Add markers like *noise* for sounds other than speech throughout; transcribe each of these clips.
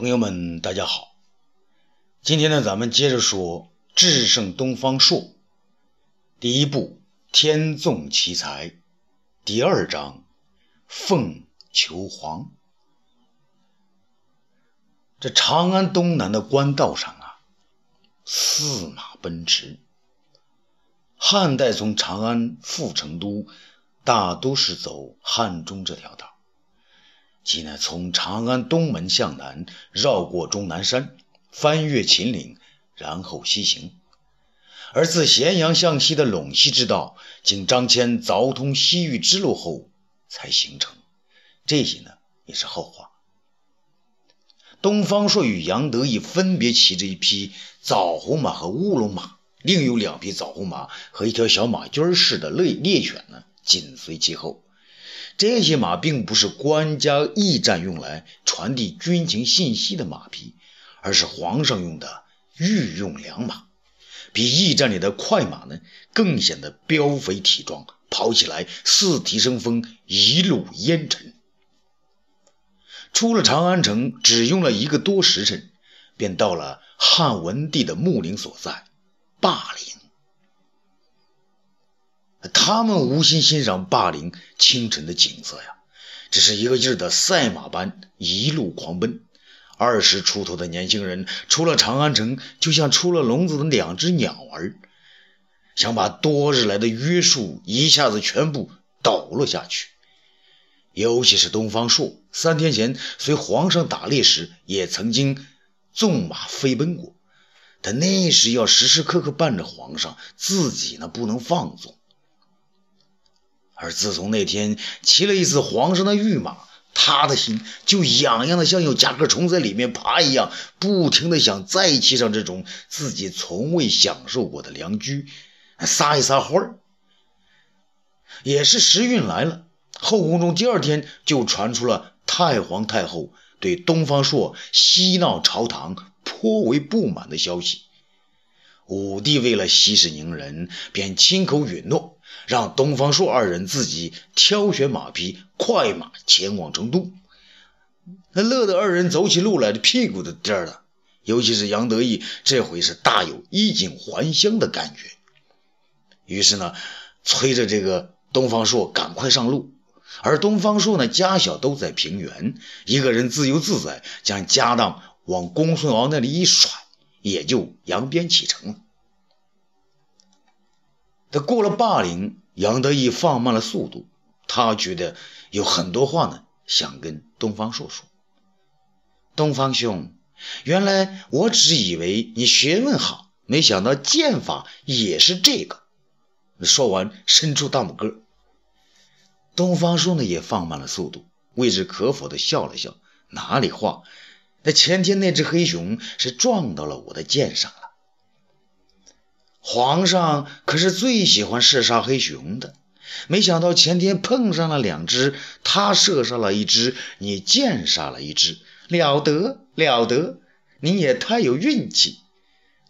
朋友们，大家好。今天呢，咱们接着说《智胜东方朔》第一部《天纵奇才》第二章《凤求凰》。这长安东南的官道上啊，驷马奔驰。汉代从长安赴成都，大都是走汉中这条道。即呢，从长安东门向南，绕过终南山，翻越秦岭，然后西行；而自咸阳向西的陇西之道，经张骞凿通西域之路后才形成。这些呢，也是后话。东方朔与杨得意分别骑着一匹枣红马和乌龙马，另有两匹枣红马和一条小马驹似的猎猎犬呢，紧随其后。这些马并不是官家驿站用来传递军情信息的马匹，而是皇上用的御用良马，比驿站里的快马呢更显得膘肥体壮，跑起来四蹄生风，一路烟尘。出了长安城，只用了一个多时辰，便到了汉文帝的墓陵所在霸陵。他们无心欣赏霸陵清晨的景色呀，只是一个劲儿的赛马般一路狂奔。二十出头的年轻人出了长安城，就像出了笼子的两只鸟儿，想把多日来的约束一下子全部抖落下去。尤其是东方朔，三天前随皇上打猎时，也曾经纵马飞奔过，但那时要时时刻刻伴着皇上，自己呢不能放纵。而自从那天骑了一次皇上的御马，他的心就痒痒的，像有甲壳虫在里面爬一样，不停的想再骑上这种自己从未享受过的良驹，撒一撒欢儿。也是时运来了，后宫中第二天就传出了太皇太后对东方朔嬉闹朝堂颇为不满的消息。武帝为了息事宁人，便亲口允诺。让东方朔二人自己挑选马匹，快马前往成都。那乐得二人走起路来，的屁股都颠了。尤其是杨得意，这回是大有衣锦还乡的感觉。于是呢，催着这个东方朔赶快上路。而东方朔呢，家小都在平原，一个人自由自在，将家当往公孙敖那里一甩，也就扬鞭启程了。他过了霸陵，杨得意放慢了速度。他觉得有很多话呢，想跟东方朔说。东方兄，原来我只以为你学问好，没想到剑法也是这个。说完，伸出大拇哥。东方朔呢，也放慢了速度，未知可否的笑了笑。哪里话，那前天那只黑熊是撞到了我的剑上。皇上可是最喜欢射杀黑熊的，没想到前天碰上了两只，他射杀了一只，你箭杀了一只，了得了得，你也太有运气。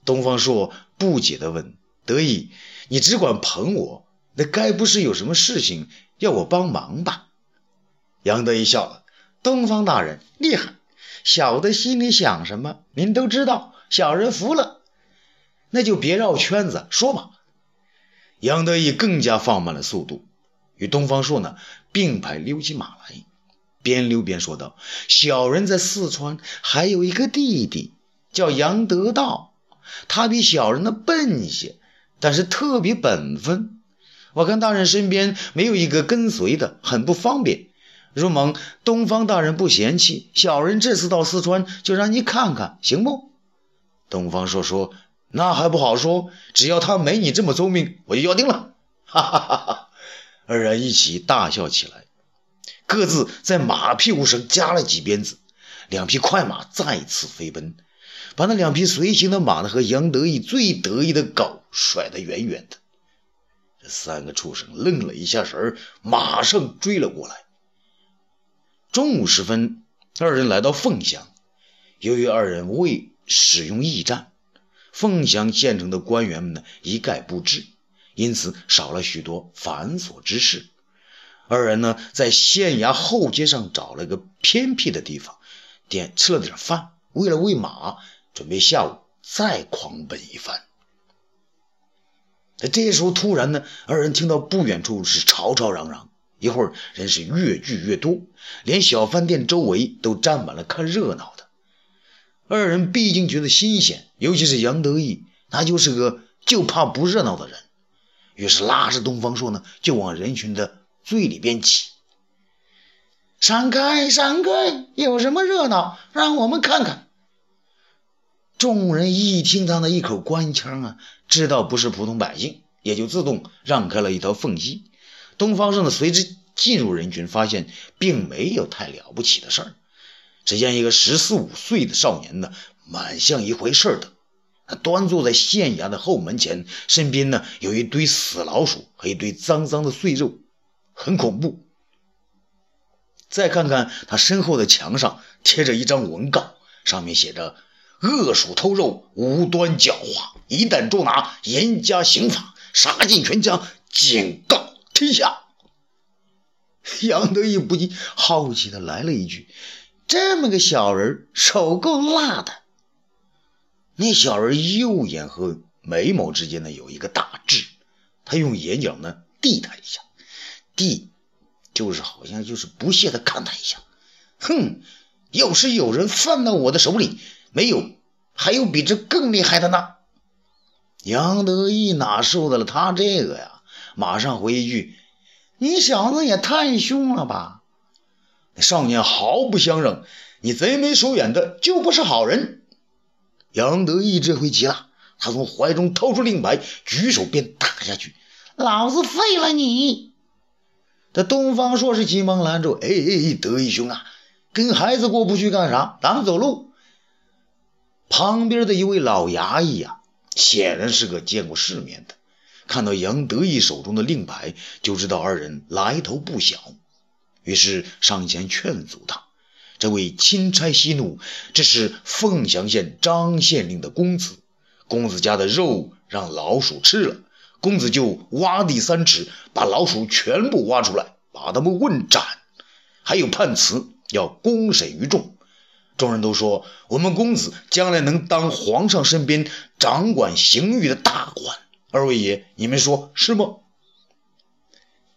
东方朔不解地问：“得意，你只管捧我，那该不是有什么事情要我帮忙吧？”杨得意笑了：“东方大人厉害，小的心里想什么您都知道，小人服了。”那就别绕圈子说吧。杨得意更加放慢了速度，与东方朔呢并排溜起马来，边溜边说道：“小人在四川还有一个弟弟，叫杨得道，他比小人的笨些，但是特别本分。我看大人身边没有一个跟随的，很不方便。如蒙东方大人不嫌弃，小人这次到四川就让你看看，行不？”东方朔说。那还不好说，只要他没你这么聪明，我就要定了。哈哈哈哈！二人一起大笑起来，各自在马屁股上加了几鞭子，两匹快马再次飞奔，把那两匹随行的马呢和杨得意最得意的狗甩得远远的。这三个畜生愣了一下神马上追了过来。中午时分，二人来到凤翔，由于二人未使用驿站。凤翔县城的官员们呢，一概不知，因此少了许多繁琐之事。二人呢，在县衙后街上找了个偏僻的地方，点吃了点饭，为了喂马，准备下午再狂奔一番。这时候，突然呢，二人听到不远处是吵吵嚷嚷，一会儿人是越聚越多，连小饭店周围都站满了看热闹的。二人毕竟觉得新鲜，尤其是杨得意，那就是个就怕不热闹的人，于是拉着东方朔呢，就往人群的最里边挤。闪开，闪开！有什么热闹？让我们看看。众人一听他那一口官腔啊，知道不是普通百姓，也就自动让开了一条缝隙。东方朔呢，随之进入人群，发现并没有太了不起的事儿。只见一个十四五岁的少年呢，蛮像一回事的，他端坐在县衙的后门前，身边呢有一堆死老鼠和一堆脏脏的碎肉，很恐怖。再看看他身后的墙上贴着一张文告，上面写着。恶鼠偷肉，无端狡猾，一旦捉拿，严加刑罚，杀尽全家，警告天下。杨得意不禁好奇的来了一句：“这么个小人，手够辣的。”那小人右眼和眉毛之间呢有一个大痣，他用眼角呢递他一下，递就是好像就是不屑的看他一下。哼，要是有人犯到我的手里。没有，还有比这更厉害的呢。杨得意哪受得了他这个呀？马上回一句：“你小子也太凶了吧！”那少年毫不相让：“你贼眉鼠眼的，就不是好人。”杨得意这回急了，他从怀中掏出令牌，举手便打下去：“老子废了你！”这东方朔是急忙拦住：“哎哎，得意兄啊，跟孩子过不去干啥？咱们走路。”旁边的一位老衙役呀，显然是个见过世面的，看到杨得意手中的令牌，就知道二人来头不小，于是上前劝阻他。这位钦差息怒，这是凤翔县张县令的公子，公子家的肉让老鼠吃了，公子就挖地三尺，把老鼠全部挖出来，把他们问斩，还有判词要公审于众。众人都说：“我们公子将来能当皇上身边掌管刑狱的大官。”二位爷，你们说是吗？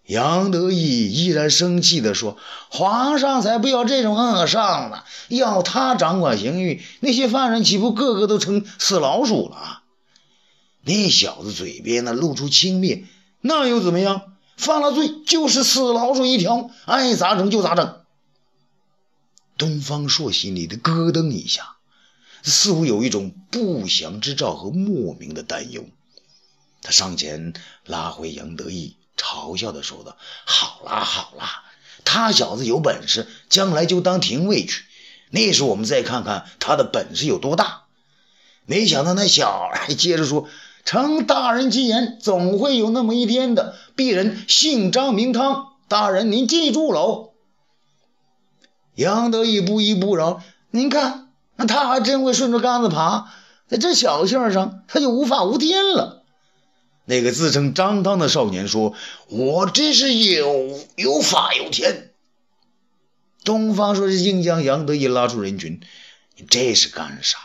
杨得意依然生气地说：“皇上才不要这种恶上呢！要他掌管刑狱，那些犯人岂不个个都成死老鼠了？”那小子嘴边呢露出轻蔑：“那又怎么样？犯了罪就是死老鼠一条，爱咋整就咋整。”东方朔心里的咯噔一下，似乎有一种不祥之兆和莫名的担忧。他上前拉回杨得意，嘲笑的说道：“好啦好啦，他小子有本事，将来就当廷尉去。那时我们再看看他的本事有多大。”没想到那小孩接着说：“承大人吉言，总会有那么一天的。鄙人姓张名汤，大人您记住喽。”杨得意不依不饶，您看，那他还真会顺着杆子爬，在这小事上，他就无法无天了。那个自称张汤的少年说：“我真是有有法有天。”东方说是硬将杨得意拉出人群，你这是干啥？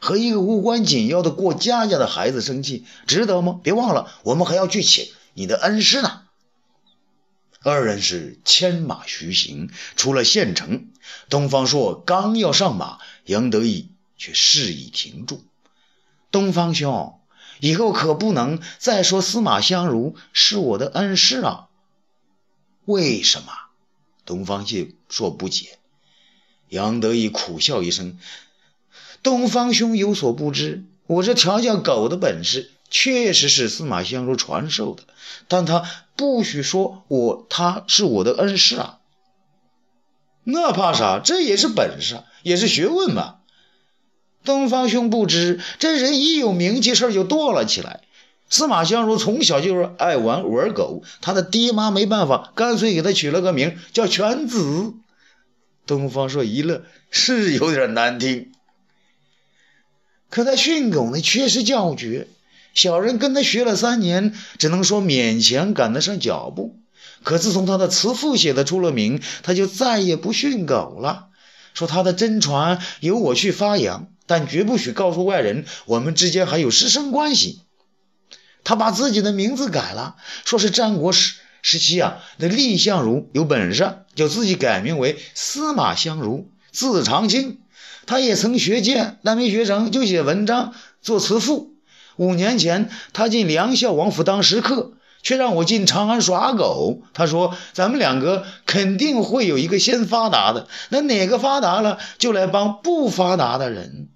和一个无关紧要的过家家的孩子生气，值得吗？别忘了，我们还要去请你的恩师呢。二人是牵马徐行，出了县城。东方朔刚要上马，杨得意却示意停住。东方兄，以后可不能再说司马相如是我的恩师啊！为什么？东方朔不解。杨得意苦笑一声：“东方兄有所不知，我这调教狗的本事。”确实是司马相如传授的，但他不许说我他是我的恩师啊。那怕啥？这也是本事，也是学问嘛。东方兄不知，这人一有名气，事就多了起来。司马相如从小就是爱玩玩狗，他的爹妈没办法，干脆给他取了个名叫犬子。东方朔一乐，是有点难听，可他训狗呢，确实叫绝。小人跟他学了三年，只能说勉强赶得上脚步。可自从他的词赋写的出了名，他就再也不训狗了。说他的真传由我去发扬，但绝不许告诉外人我们之间还有师生关系。他把自己的名字改了，说是战国时时期啊，那蔺相如有本事，就自己改名为司马相如，字长卿。他也曾学剑，但没学成，就写文章做词赋。五年前，他进梁孝王府当食客。却让我进长安耍狗。他说：“咱们两个肯定会有一个先发达的，那哪个发达了，就来帮不发达的人。”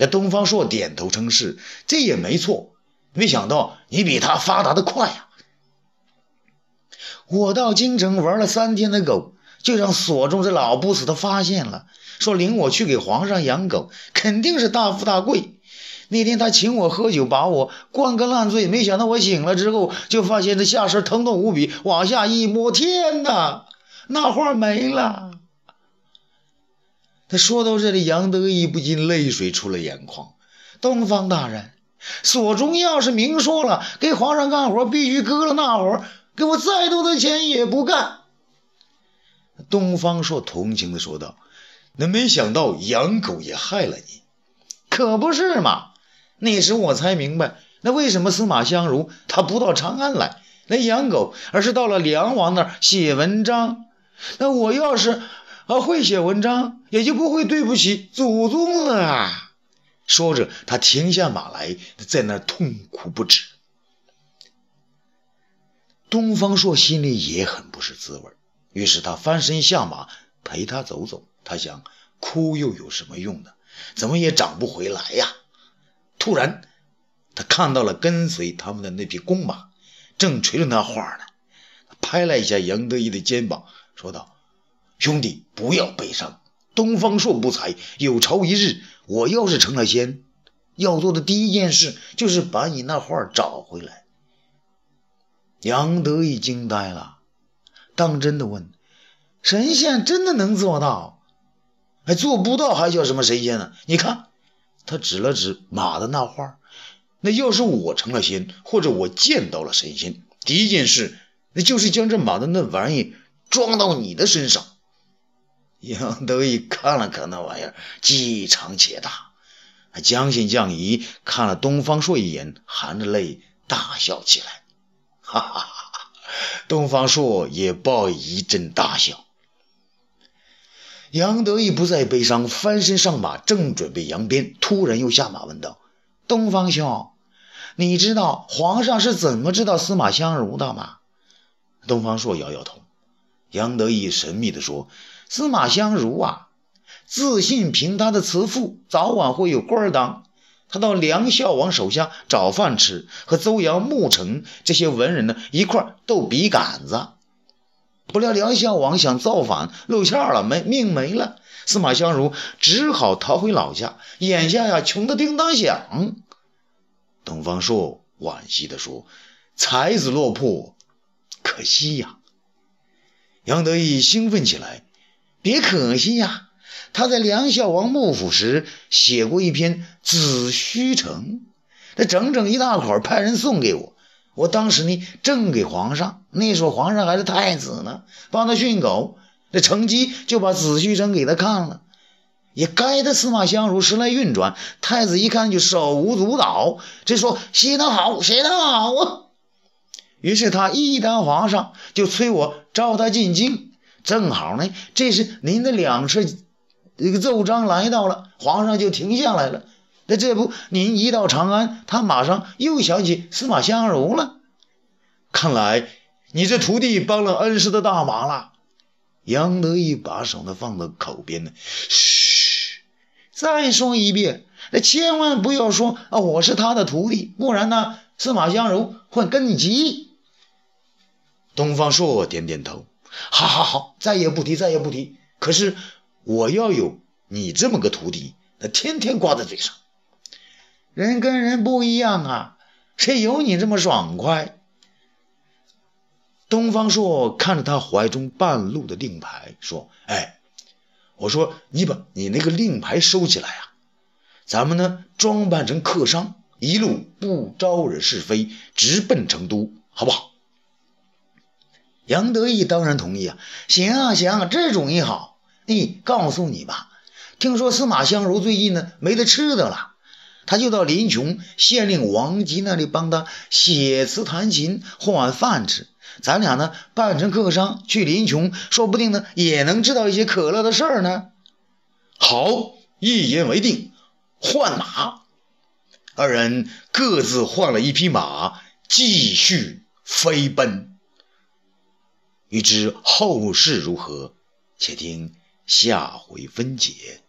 这东方朔点头称是，这也没错。没想到你比他发达的快呀！我到京城玩了三天的狗，就让所中这老不死的发现了，说领我去给皇上养狗，肯定是大富大贵。那天他请我喝酒，把我灌个烂醉。没想到我醒了之后，就发现这下身疼痛无比，往下一摸，天哪，那画没了。他说到这里，杨得意不禁泪水出了眼眶。东方大人，所中要是明说了给皇上干活，必须割了那活，给我再多的钱也不干。东方朔同情的说道：“那没想到养狗也害了你，可不是嘛？”那时我才明白，那为什么司马相如他不到长安来来养狗，而是到了梁王那儿写文章？那我要是啊会写文章，也就不会对不起祖宗了啊！说着，他停下马来，在那痛哭不止。东方朔心里也很不是滋味，于是他翻身下马陪他走走。他想，哭又有什么用呢？怎么也长不回来呀！突然，他看到了跟随他们的那匹公马，正垂着那花呢。拍了一下杨得意的肩膀，说道：“兄弟，不要悲伤。东方朔不才，有朝一日我要是成了仙，要做的第一件事就是把你那画找回来。”杨得意惊呆了，当真的问：“神仙真的能做到？还做不到，还叫什么神仙呢？你看。”他指了指马的那画，那要是我成了仙，或者我见到了神仙，第一件事，那就是将这马的那玩意装到你的身上。杨得意看了看那玩意儿，*laughs* 既长且大。将信将疑，看了东方朔一眼，含着泪大笑起来。哈 *laughs* 哈哈！东方朔也报一阵大笑。杨得意不再悲伤，翻身上马，正准备扬鞭，突然又下马问道：“东方兄，你知道皇上是怎么知道司马相如的吗？”东方朔摇摇头。杨得意神秘地说：“司马相如啊，自信凭他的辞赋，早晚会有官当。他到梁孝王手下找饭吃，和邹阳、穆成这些文人呢一块斗笔杆子。”不料梁孝王想造反，露馅了，没命没了。司马相如只好逃回老家。眼下呀，穷得叮当响。东方朔惋惜地说：“才子落魄，可惜呀。”杨得意兴奋起来：“别可惜呀！他在梁孝王幕府时写过一篇《子虚城》，这整整一大捆，派人送给我。”我当时呢，正给皇上，那时候皇上还是太子呢，帮他训狗，那乘机就把子虚城给他看了，也该他司马相如时来运转。太子一看就手舞足蹈，这说写得好，写得好啊！于是他一当皇上，就催我召他进京。正好呢，这时您的两次这个奏章来到了，皇上就停下来了。那这不，您一到长安，他马上又想起司马相如了。看来你这徒弟帮了恩师的大忙了。杨得意把手呢放到口边呢，嘘，再说一遍，那千万不要说啊，我是他的徒弟，不然呢，司马相如会跟你急。东方朔点点头，好好好，再也不提，再也不提。可是我要有你这么个徒弟，那天天挂在嘴上。人跟人不一样啊，谁有你这么爽快？东方朔看着他怀中半露的令牌，说：“哎，我说你把你那个令牌收起来啊，咱们呢装扮成客商，一路不招惹是非，直奔成都，好不好？”杨得意当然同意啊，行啊行，啊这主意好。你告诉你吧，听说司马相如最近呢没得吃的了，他就到林琼县令王吉那里帮他写词弹琴换碗饭吃。咱俩呢扮成客商去林琼，说不定呢也能知道一些可乐的事儿呢。好，一言为定，换马。二人各自换了一匹马，继续飞奔。欲知后事如何，且听下回分解。